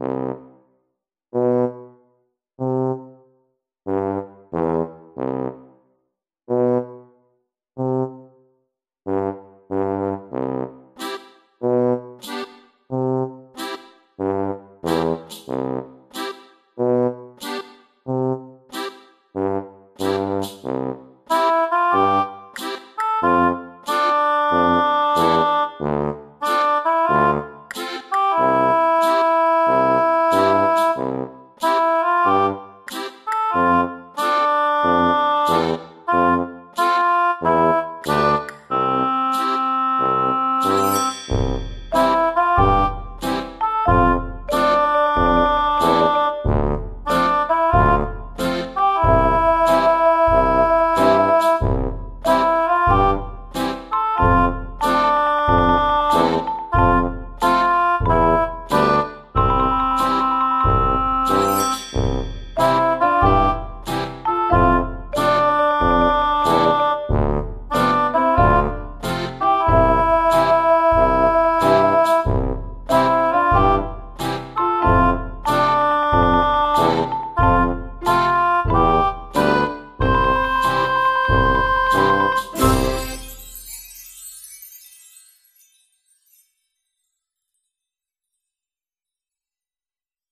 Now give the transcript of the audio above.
you